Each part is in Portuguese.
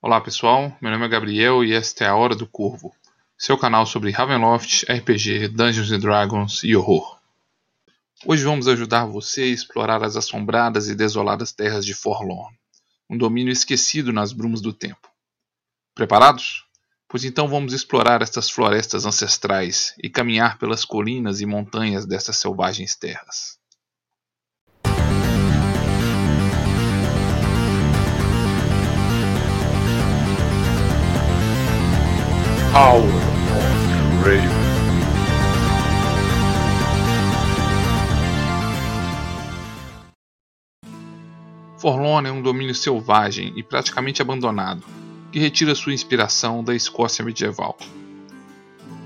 Olá pessoal, meu nome é Gabriel e esta é a Hora do Corvo, seu canal sobre Ravenloft, RPG, Dungeons Dragons e horror. Hoje vamos ajudar você a explorar as assombradas e desoladas terras de Forlorn, um domínio esquecido nas brumas do tempo. Preparados? Pois então vamos explorar estas florestas ancestrais e caminhar pelas colinas e montanhas destas selvagens terras. Hour of. Forlorn é um domínio selvagem e praticamente abandonado, que retira sua inspiração da Escócia medieval.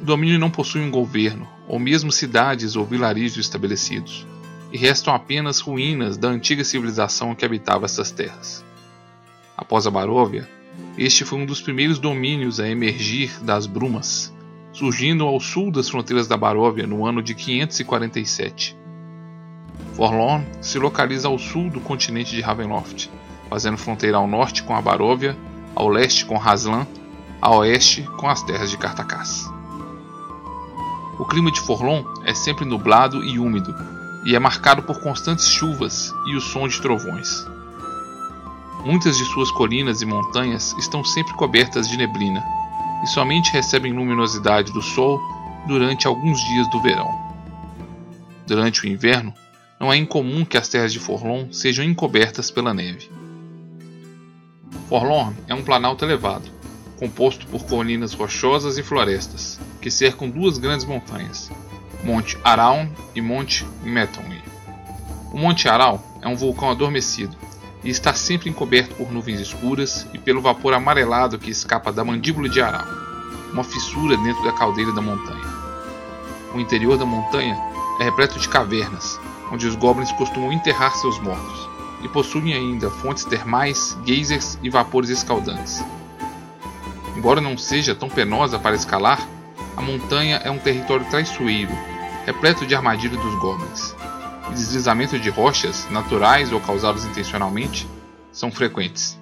O domínio não possui um governo, ou mesmo cidades ou vilarejos estabelecidos, e restam apenas ruínas da antiga civilização que habitava essas terras. Após a Baróvia, este foi um dos primeiros domínios a emergir das brumas, surgindo ao sul das fronteiras da Baróvia no ano de 547. Forlorn se localiza ao sul do continente de Ravenloft, fazendo fronteira ao norte com a Baróvia, ao leste com Haslan, a oeste com as terras de Cartacás. O clima de Forlorn é sempre nublado e úmido, e é marcado por constantes chuvas e o som de trovões. Muitas de suas colinas e montanhas estão sempre cobertas de neblina e somente recebem luminosidade do sol durante alguns dias do verão. Durante o inverno, não é incomum que as terras de Forlorn sejam encobertas pela neve. Forlorn é um planalto elevado, composto por colinas rochosas e florestas, que cercam duas grandes montanhas, Monte Araun e Monte Metonwy. O Monte Araun é um vulcão adormecido e está sempre encoberto por nuvens escuras e pelo vapor amarelado que escapa da mandíbula de Aral, uma fissura dentro da caldeira da montanha. O interior da montanha é repleto de cavernas, onde os goblins costumam enterrar seus mortos, e possuem ainda fontes termais, geysers e vapores escaldantes. Embora não seja tão penosa para escalar, a montanha é um território traiçoeiro, repleto de armadilhas dos goblins deslizamentos de rochas, naturais ou causados intencionalmente, são frequentes.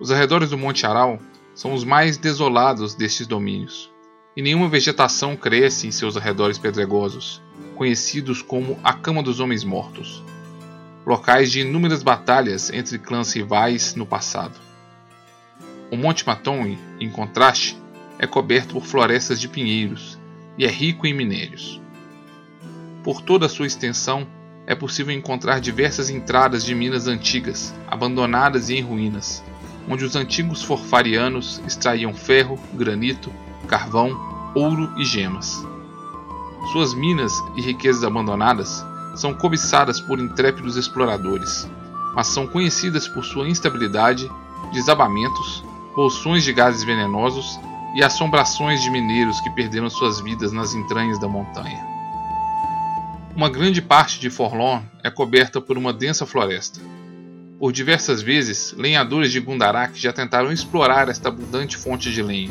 Os arredores do Monte Aral são os mais desolados destes domínios, e nenhuma vegetação cresce em seus arredores pedregosos, conhecidos como a Cama dos Homens Mortos, locais de inúmeras batalhas entre clãs rivais no passado. O Monte Matonui, em contraste, é coberto por florestas de pinheiros e é rico em minérios. Por toda a sua extensão, é possível encontrar diversas entradas de minas antigas, abandonadas e em ruínas, onde os antigos forfarianos extraíam ferro, granito, carvão, ouro e gemas. Suas minas e riquezas abandonadas são cobiçadas por intrépidos exploradores, mas são conhecidas por sua instabilidade, desabamentos, bolsões de gases venenosos e assombrações de mineiros que perderam suas vidas nas entranhas da montanha. Uma grande parte de Forlorn é coberta por uma densa floresta. Por diversas vezes, lenhadores de Gundarak já tentaram explorar esta abundante fonte de lenha,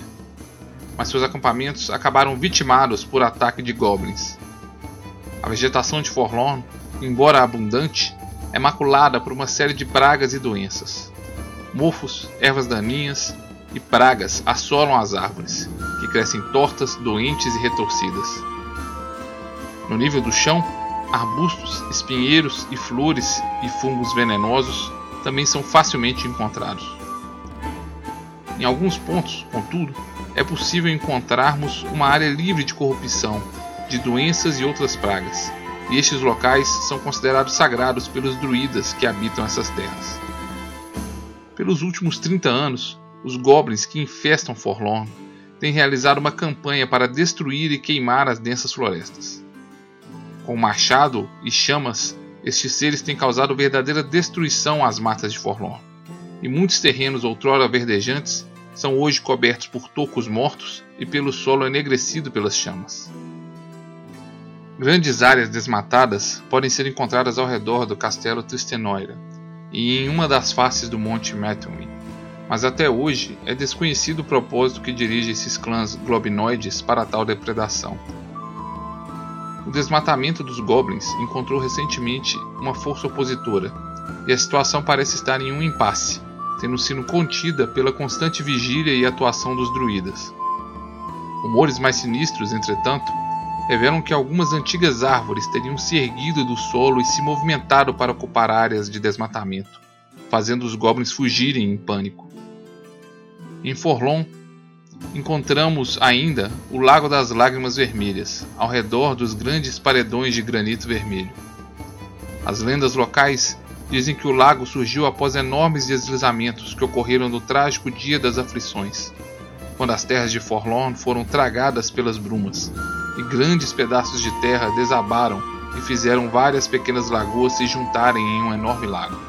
mas seus acampamentos acabaram vitimados por ataque de goblins. A vegetação de Forlorn, embora abundante, é maculada por uma série de pragas e doenças. Mofos, ervas daninhas e pragas assolam as árvores, que crescem tortas, doentes e retorcidas. No nível do chão, arbustos, espinheiros e flores e fungos venenosos também são facilmente encontrados. Em alguns pontos, contudo, é possível encontrarmos uma área livre de corrupção, de doenças e outras pragas, e estes locais são considerados sagrados pelos druidas que habitam essas terras. Pelos últimos 30 anos, os goblins que infestam Forlorn têm realizado uma campanha para destruir e queimar as densas florestas. Com machado e chamas, estes seres têm causado verdadeira destruição às matas de Forlorn, e muitos terrenos outrora verdejantes são hoje cobertos por tocos mortos e pelo solo enegrecido pelas chamas. Grandes áreas desmatadas podem ser encontradas ao redor do castelo Tristenoira e em uma das faces do Monte Metonwy, mas até hoje é desconhecido o propósito que dirige esses clãs globinoides para tal depredação. O desmatamento dos goblins encontrou recentemente uma força opositora, e a situação parece estar em um impasse, tendo sido contida pela constante vigília e atuação dos druidas. Rumores mais sinistros, entretanto, revelam que algumas antigas árvores teriam se erguido do solo e se movimentado para ocupar áreas de desmatamento, fazendo os goblins fugirem em pânico. Em Forlon, encontramos ainda o Lago das Lágrimas Vermelhas, ao redor dos grandes paredões de granito vermelho. As lendas locais dizem que o lago surgiu após enormes deslizamentos que ocorreram no trágico Dia das Aflições, quando as terras de Forlorn foram tragadas pelas brumas, e grandes pedaços de terra desabaram e fizeram várias pequenas lagoas se juntarem em um enorme lago.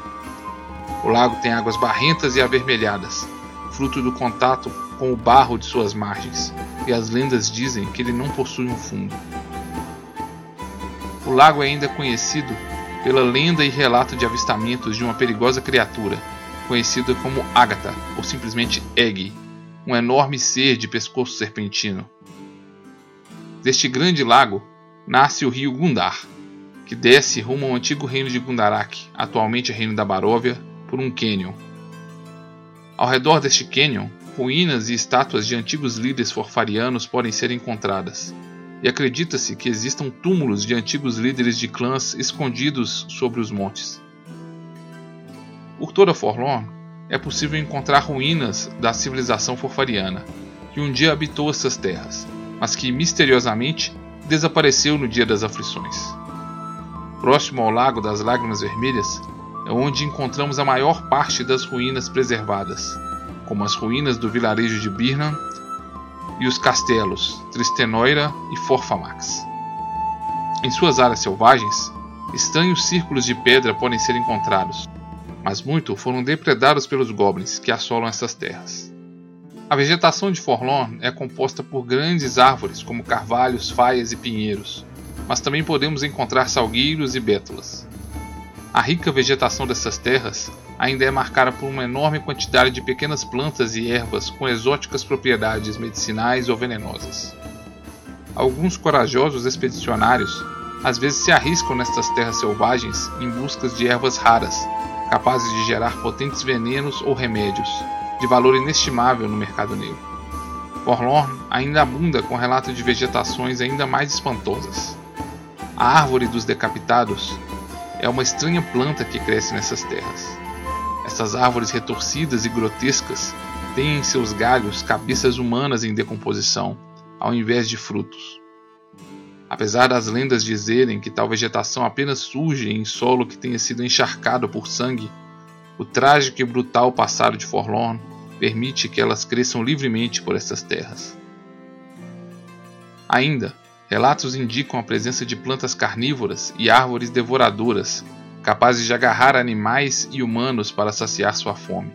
O lago tem águas barrentas e avermelhadas, fruto do contato com o barro de suas margens, e as lendas dizem que ele não possui um fundo. O lago é ainda conhecido pela lenda e relato de avistamentos de uma perigosa criatura, conhecida como Agatha, ou simplesmente Egg, um enorme ser de pescoço serpentino. Deste grande lago nasce o rio Gundar, que desce rumo ao antigo reino de Gundarak, atualmente reino da Baróvia, por um cânion. Ao redor deste cânion, ruínas e estátuas de antigos líderes forfarianos podem ser encontradas, e acredita-se que existam túmulos de antigos líderes de clãs escondidos sobre os montes. Por toda Forlorn é possível encontrar ruínas da civilização forfariana, que um dia habitou essas terras, mas que misteriosamente desapareceu no dia das aflições. Próximo ao Lago das Lágrimas Vermelhas é onde encontramos a maior parte das ruínas preservadas, como as ruínas do vilarejo de Birnam e os castelos Tristenoira e Forfamax. Em suas áreas selvagens, estranhos círculos de pedra podem ser encontrados, mas muito foram depredados pelos goblins que assolam essas terras. A vegetação de Forlorn é composta por grandes árvores como carvalhos, faias e pinheiros, mas também podemos encontrar salgueiros e bétulas. A rica vegetação dessas terras ainda é marcada por uma enorme quantidade de pequenas plantas e ervas com exóticas propriedades medicinais ou venenosas. Alguns corajosos expedicionários às vezes se arriscam nestas terras selvagens em busca de ervas raras, capazes de gerar potentes venenos ou remédios, de valor inestimável no mercado negro. Forlorn ainda abunda com relatos de vegetações ainda mais espantosas. A árvore dos decapitados é uma estranha planta que cresce nessas terras. Essas árvores retorcidas e grotescas têm em seus galhos cabeças humanas em decomposição, ao invés de frutos. Apesar das lendas dizerem que tal vegetação apenas surge em solo que tenha sido encharcado por sangue, o trágico e brutal passado de Forlorn permite que elas cresçam livremente por essas terras. Ainda, relatos indicam a presença de plantas carnívoras e árvores devoradoras capazes de agarrar animais e humanos para saciar sua fome.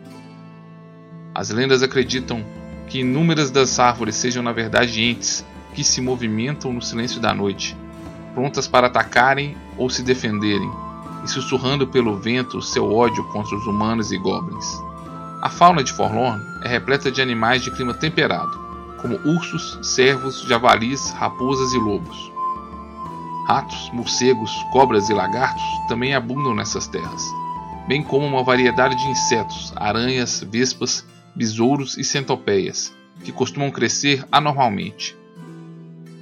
As lendas acreditam que inúmeras das árvores sejam na verdade entes que se movimentam no silêncio da noite, prontas para atacarem ou se defenderem, e sussurrando pelo vento seu ódio contra os humanos e goblins. A fauna de Forlorn é repleta de animais de clima temperado, como ursos, cervos, javalis, raposas e lobos. Ratos, morcegos, cobras e lagartos também abundam nessas terras, bem como uma variedade de insetos, aranhas, vespas, besouros e centopeias, que costumam crescer anormalmente.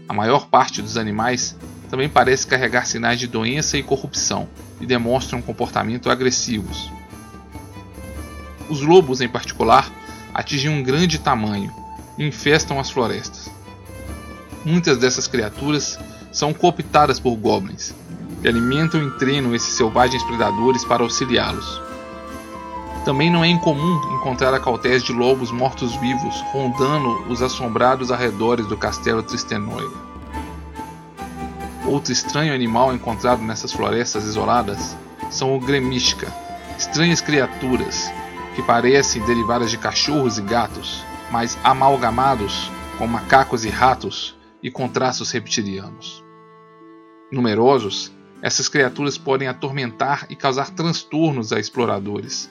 A maior parte dos animais também parece carregar sinais de doença e corrupção e demonstram comportamento agressivos. Os lobos, em particular, atingem um grande tamanho infestam as florestas. Muitas dessas criaturas são cooptadas por goblins, que alimentam e treinam esses selvagens predadores para auxiliá-los. Também não é incomum encontrar acautés de lobos mortos-vivos rondando os assombrados arredores do castelo Tristenoide. Outro estranho animal encontrado nessas florestas isoladas são o Gremishka, estranhas criaturas que parecem derivadas de cachorros e gatos, mas amalgamados com macacos e ratos e com traços reptilianos. Numerosos, essas criaturas podem atormentar e causar transtornos a exploradores,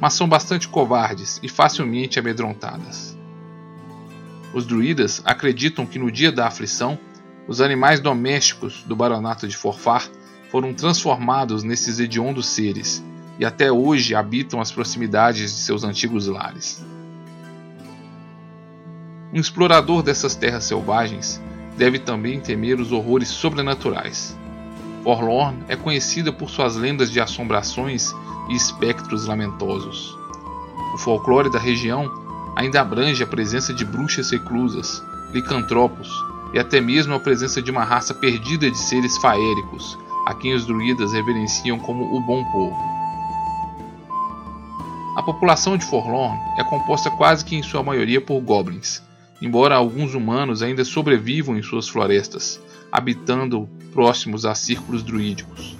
mas são bastante covardes e facilmente amedrontadas. Os druidas acreditam que no dia da aflição, os animais domésticos do baronato de Forfar foram transformados nesses hediondos seres e até hoje habitam as proximidades de seus antigos lares. Um explorador dessas terras selvagens deve também temer os horrores sobrenaturais. Forlorn é conhecida por suas lendas de assombrações e espectros lamentosos. O folclore da região ainda abrange a presença de bruxas reclusas, licantropos e até mesmo a presença de uma raça perdida de seres faéricos, a quem os druidas reverenciam como o bom povo. A população de Forlorn é composta quase que em sua maioria por goblins, embora alguns humanos ainda sobrevivam em suas florestas, habitando próximos a círculos druídicos.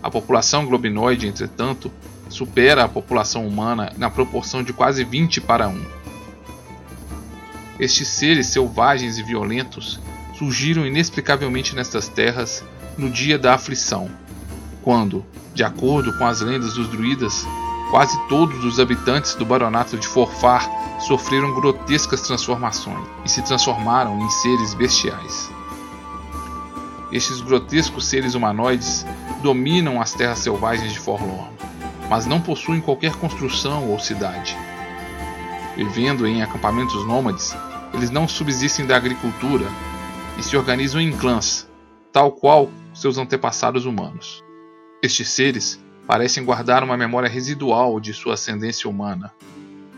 A população globinoide, entretanto, supera a população humana na proporção de quase 20 para 1. Estes seres selvagens e violentos surgiram inexplicavelmente nestas terras no dia da aflição, quando, de acordo com as lendas dos druidas, quase todos os habitantes do baronato de Forfar sofreram grotescas transformações e se transformaram em seres bestiais. Estes grotescos seres humanoides dominam as terras selvagens de Forlorn, mas não possuem qualquer construção ou cidade. Vivendo em acampamentos nômades, eles não subsistem da agricultura e se organizam em clãs, tal qual seus antepassados humanos. Estes seres parecem guardar uma memória residual de sua ascendência humana,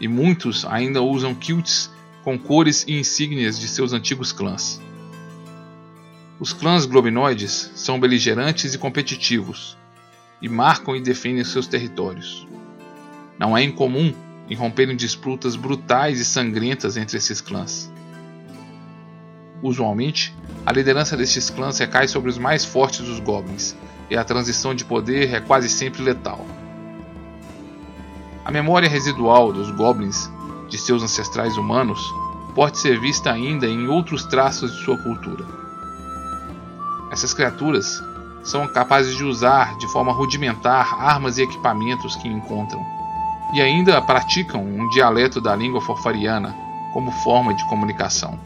e muitos ainda usam kilts com cores e insígnias de seus antigos clãs. Os clãs globinoides são beligerantes e competitivos, e marcam e defendem seus territórios. Não é incomum irromperem disputas brutais e sangrentas entre esses clãs. Usualmente, a liderança destes clãs recai sobre os mais fortes dos goblins, e a transição de poder é quase sempre letal. A memória residual dos goblins de seus ancestrais humanos pode ser vista ainda em outros traços de sua cultura. Essas criaturas são capazes de usar de forma rudimentar armas e equipamentos que encontram, e ainda praticam um dialeto da língua forfariana como forma de comunicação.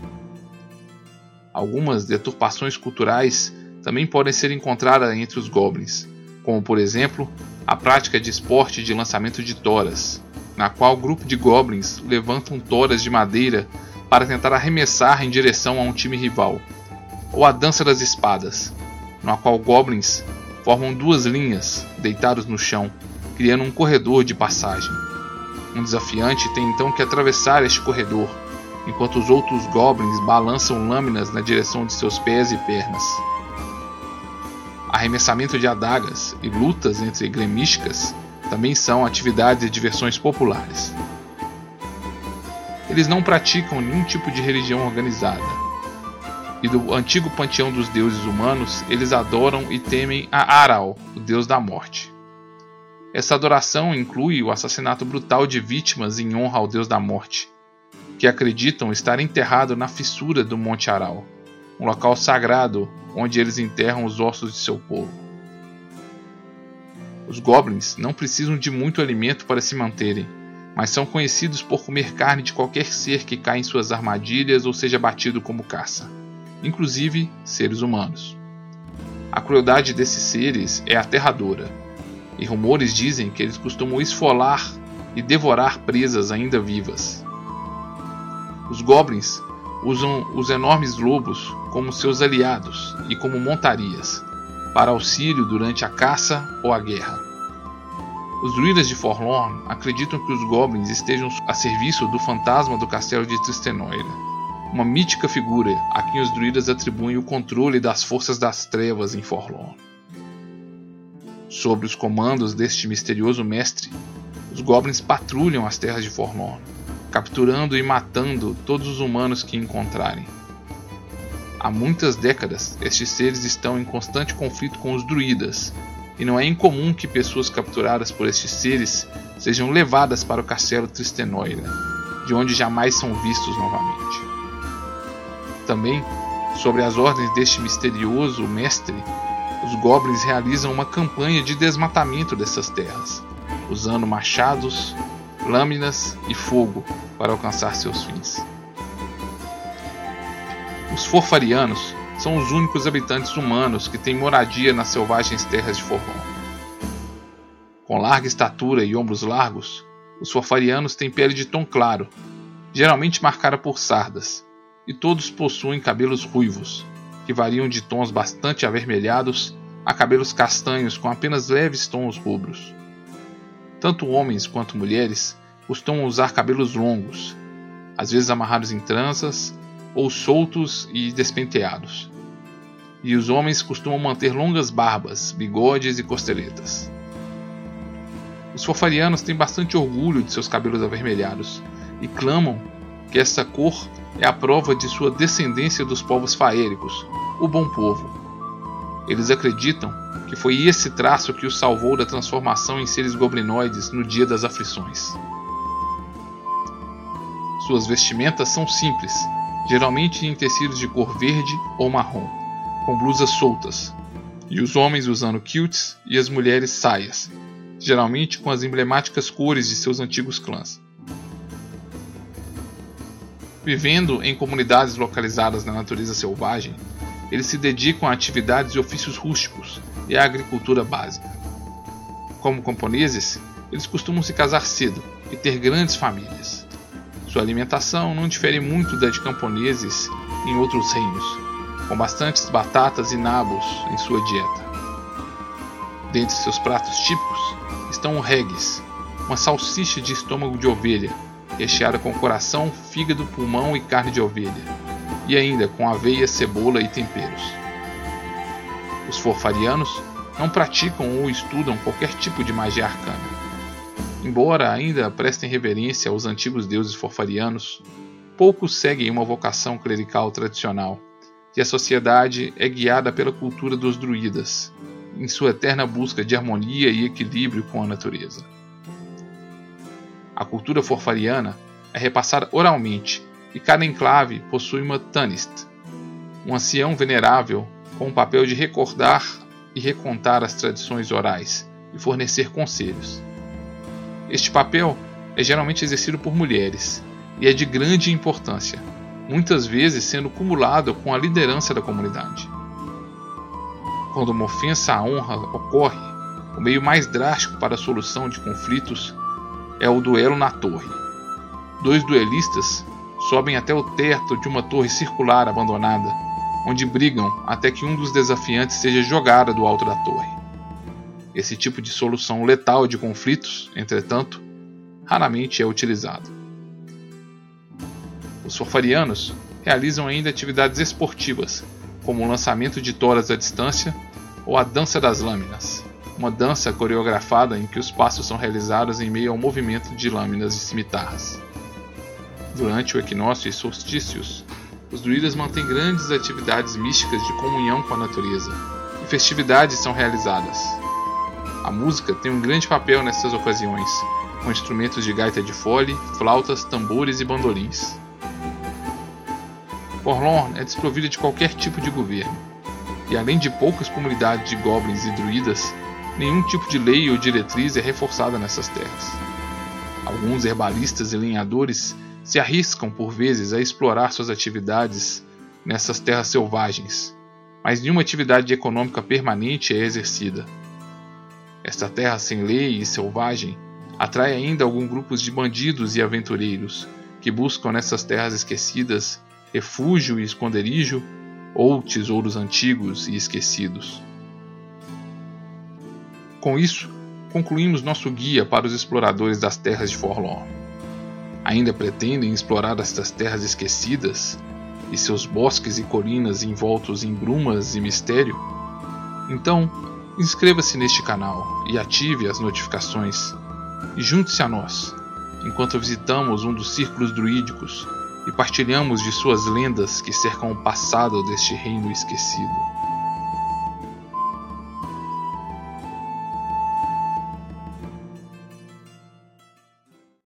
Algumas deturpações culturais também podem ser encontradas entre os goblins, como por exemplo a prática de esporte de lançamento de toras, na qual o grupo de goblins levantam toras de madeira para tentar arremessar em direção a um time rival, ou a dança das espadas, na qual goblins formam duas linhas deitados no chão, criando um corredor de passagem. Um desafiante tem então que atravessar este corredor, enquanto os outros goblins balançam lâminas na direção de seus pés e pernas arremessamento de adagas e lutas entre gremísticas também são atividades e diversões populares. Eles não praticam nenhum tipo de religião organizada. E do antigo panteão dos deuses humanos, eles adoram e temem a Aral, o deus da morte. Essa adoração inclui o assassinato brutal de vítimas em honra ao deus da morte, que acreditam estar enterrado na fissura do Monte Aral um local sagrado onde eles enterram os ossos de seu povo. Os goblins não precisam de muito alimento para se manterem, mas são conhecidos por comer carne de qualquer ser que cai em suas armadilhas ou seja batido como caça, inclusive seres humanos. A crueldade desses seres é aterradora, e rumores dizem que eles costumam esfolar e devorar presas ainda vivas. Os goblins usam os enormes lobos como seus aliados e como montarias, para auxílio durante a caça ou a guerra. Os druidas de Forlorn acreditam que os goblins estejam a serviço do fantasma do castelo de Tristenoira, uma mítica figura a quem os druidas atribuem o controle das forças das trevas em Forlorn. Sob os comandos deste misterioso mestre, os goblins patrulham as terras de Forlorn, capturando e matando todos os humanos que encontrarem. Há muitas décadas, estes seres estão em constante conflito com os druidas, e não é incomum que pessoas capturadas por estes seres sejam levadas para o castelo Tristenoira, de onde jamais são vistos novamente. Também, sobre as ordens deste misterioso mestre, os goblins realizam uma campanha de desmatamento dessas terras, usando machados, lâminas e fogo para alcançar seus fins. Os forfarianos são os únicos habitantes humanos que têm moradia nas selvagens terras de Forlorn. Com larga estatura e ombros largos, os forfarianos têm pele de tom claro, geralmente marcada por sardas, e todos possuem cabelos ruivos, que variam de tons bastante avermelhados a cabelos castanhos com apenas leves tons rubros. Tanto homens quanto mulheres costumam usar cabelos longos, às vezes amarrados em tranças ou soltos e despenteados. E os homens costumam manter longas barbas, bigodes e costeletas. Os fofarianos têm bastante orgulho de seus cabelos avermelhados e clamam que essa cor é a prova de sua descendência dos povos faéricos, o bom povo. Eles acreditam que foi esse traço que os salvou da transformação em seres goblinoides no dia das aflições. Suas vestimentas são simples, geralmente em tecidos de cor verde ou marrom, com blusas soltas, e os homens usando kilts e as mulheres saias, geralmente com as emblemáticas cores de seus antigos clãs. Vivendo em comunidades localizadas na natureza selvagem, eles se dedicam a atividades e ofícios rústicos e à agricultura básica. Como camponeses, eles costumam se casar cedo e ter grandes famílias. Sua alimentação não difere muito da de camponeses em outros reinos, com bastantes batatas e nabos em sua dieta. Dentre seus pratos típicos estão o regues, uma salsicha de estômago de ovelha recheada com coração, fígado, pulmão e carne de ovelha, e ainda com aveia, cebola e temperos. Os forfarianos não praticam ou estudam qualquer tipo de magia arcana. Embora ainda prestem reverência aos antigos deuses forfarianos, poucos seguem uma vocação clerical tradicional, e a sociedade é guiada pela cultura dos druidas, em sua eterna busca de harmonia e equilíbrio com a natureza. A cultura forfariana é repassada oralmente e cada enclave possui uma Tanist, um ancião venerável com o papel de recordar e recontar as tradições orais e fornecer conselhos. Este papel é geralmente exercido por mulheres e é de grande importância, muitas vezes sendo cumulado com a liderança da comunidade. Quando uma ofensa à honra ocorre, o meio mais drástico para a solução de conflitos é o duelo na torre. Dois duelistas sobem até o teto de uma torre circular abandonada, onde brigam até que um dos desafiantes seja jogado do alto da torre. Esse tipo de solução letal de conflitos, entretanto, raramente é utilizado. Os forfarianos realizam ainda atividades esportivas, como o lançamento de toras à distância ou a dança das lâminas uma dança coreografada em que os passos são realizados em meio ao movimento de lâminas de cimitarras. Durante o equinócio e solstícios, os druidas mantêm grandes atividades místicas de comunhão com a natureza, e festividades são realizadas. A música tem um grande papel nessas ocasiões, com instrumentos de gaita de fole, flautas, tambores e bandolins. Forlorn é desprovida de qualquer tipo de governo, e além de poucas comunidades de goblins e druidas, nenhum tipo de lei ou diretriz é reforçada nessas terras. Alguns herbalistas e lenhadores se arriscam por vezes a explorar suas atividades nessas terras selvagens, mas nenhuma atividade econômica permanente é exercida. Esta terra sem lei e selvagem atrai ainda alguns grupos de bandidos e aventureiros que buscam nessas terras esquecidas refúgio e esconderijo ou tesouros antigos e esquecidos. Com isso, concluímos nosso guia para os exploradores das terras de Forlorn. Ainda pretendem explorar estas terras esquecidas e seus bosques e colinas envoltos em brumas e mistério? Então, inscreva-se neste canal e ative as notificações. E junte-se a nós, enquanto visitamos um dos círculos druídicos e partilhamos de suas lendas que cercam o passado deste reino esquecido.